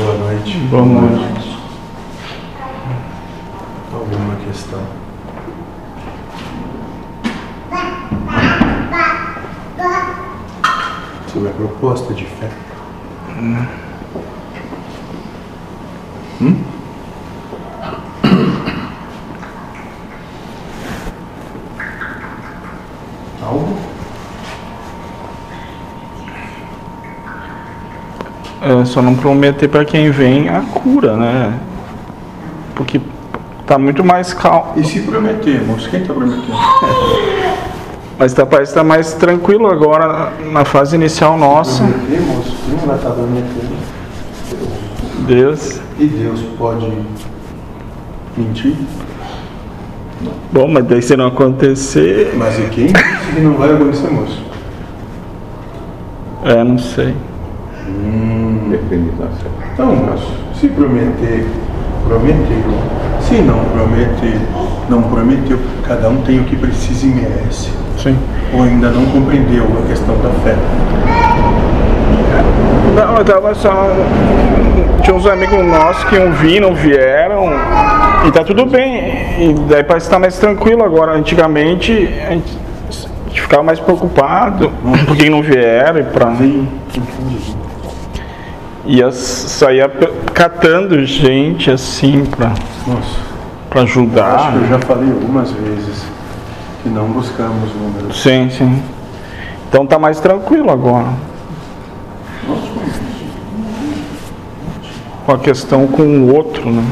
Boa noite. Boa noite. Alguma questão? Sobre a proposta de fé? Hum? Algo? É, só não prometer para quem vem a cura, né? Porque tá muito mais calmo. E se prometemos? Quem está prometendo? Mas tá, parece estar mais tranquilo agora na fase inicial nossa. Prometemos? Quem vai estar prometendo? Deus. E Deus pode mentir? Bom, mas daí se não acontecer. Mas e quem disse que não vai acontecer, moço? É, não sei. Depende Então, moço, se prometer, prometeu. Se não prometer, não prometeu. Cada um tem o que precisa e merece. Sim. Ou ainda não compreendeu a questão da fé. Não, eu tava só. Tinha uns amigos nossos que iam vir, não vieram. E tá tudo bem. E daí parece estar mais tranquilo agora. Antigamente a gente, a gente ficava mais preocupado por que não vieram e pra. Vem. Ia sair catando gente assim Moço, pra ajudar. acho que eu já falei algumas vezes que não buscamos números. Sim, sim. Então tá mais tranquilo agora. Com a questão com o outro, né?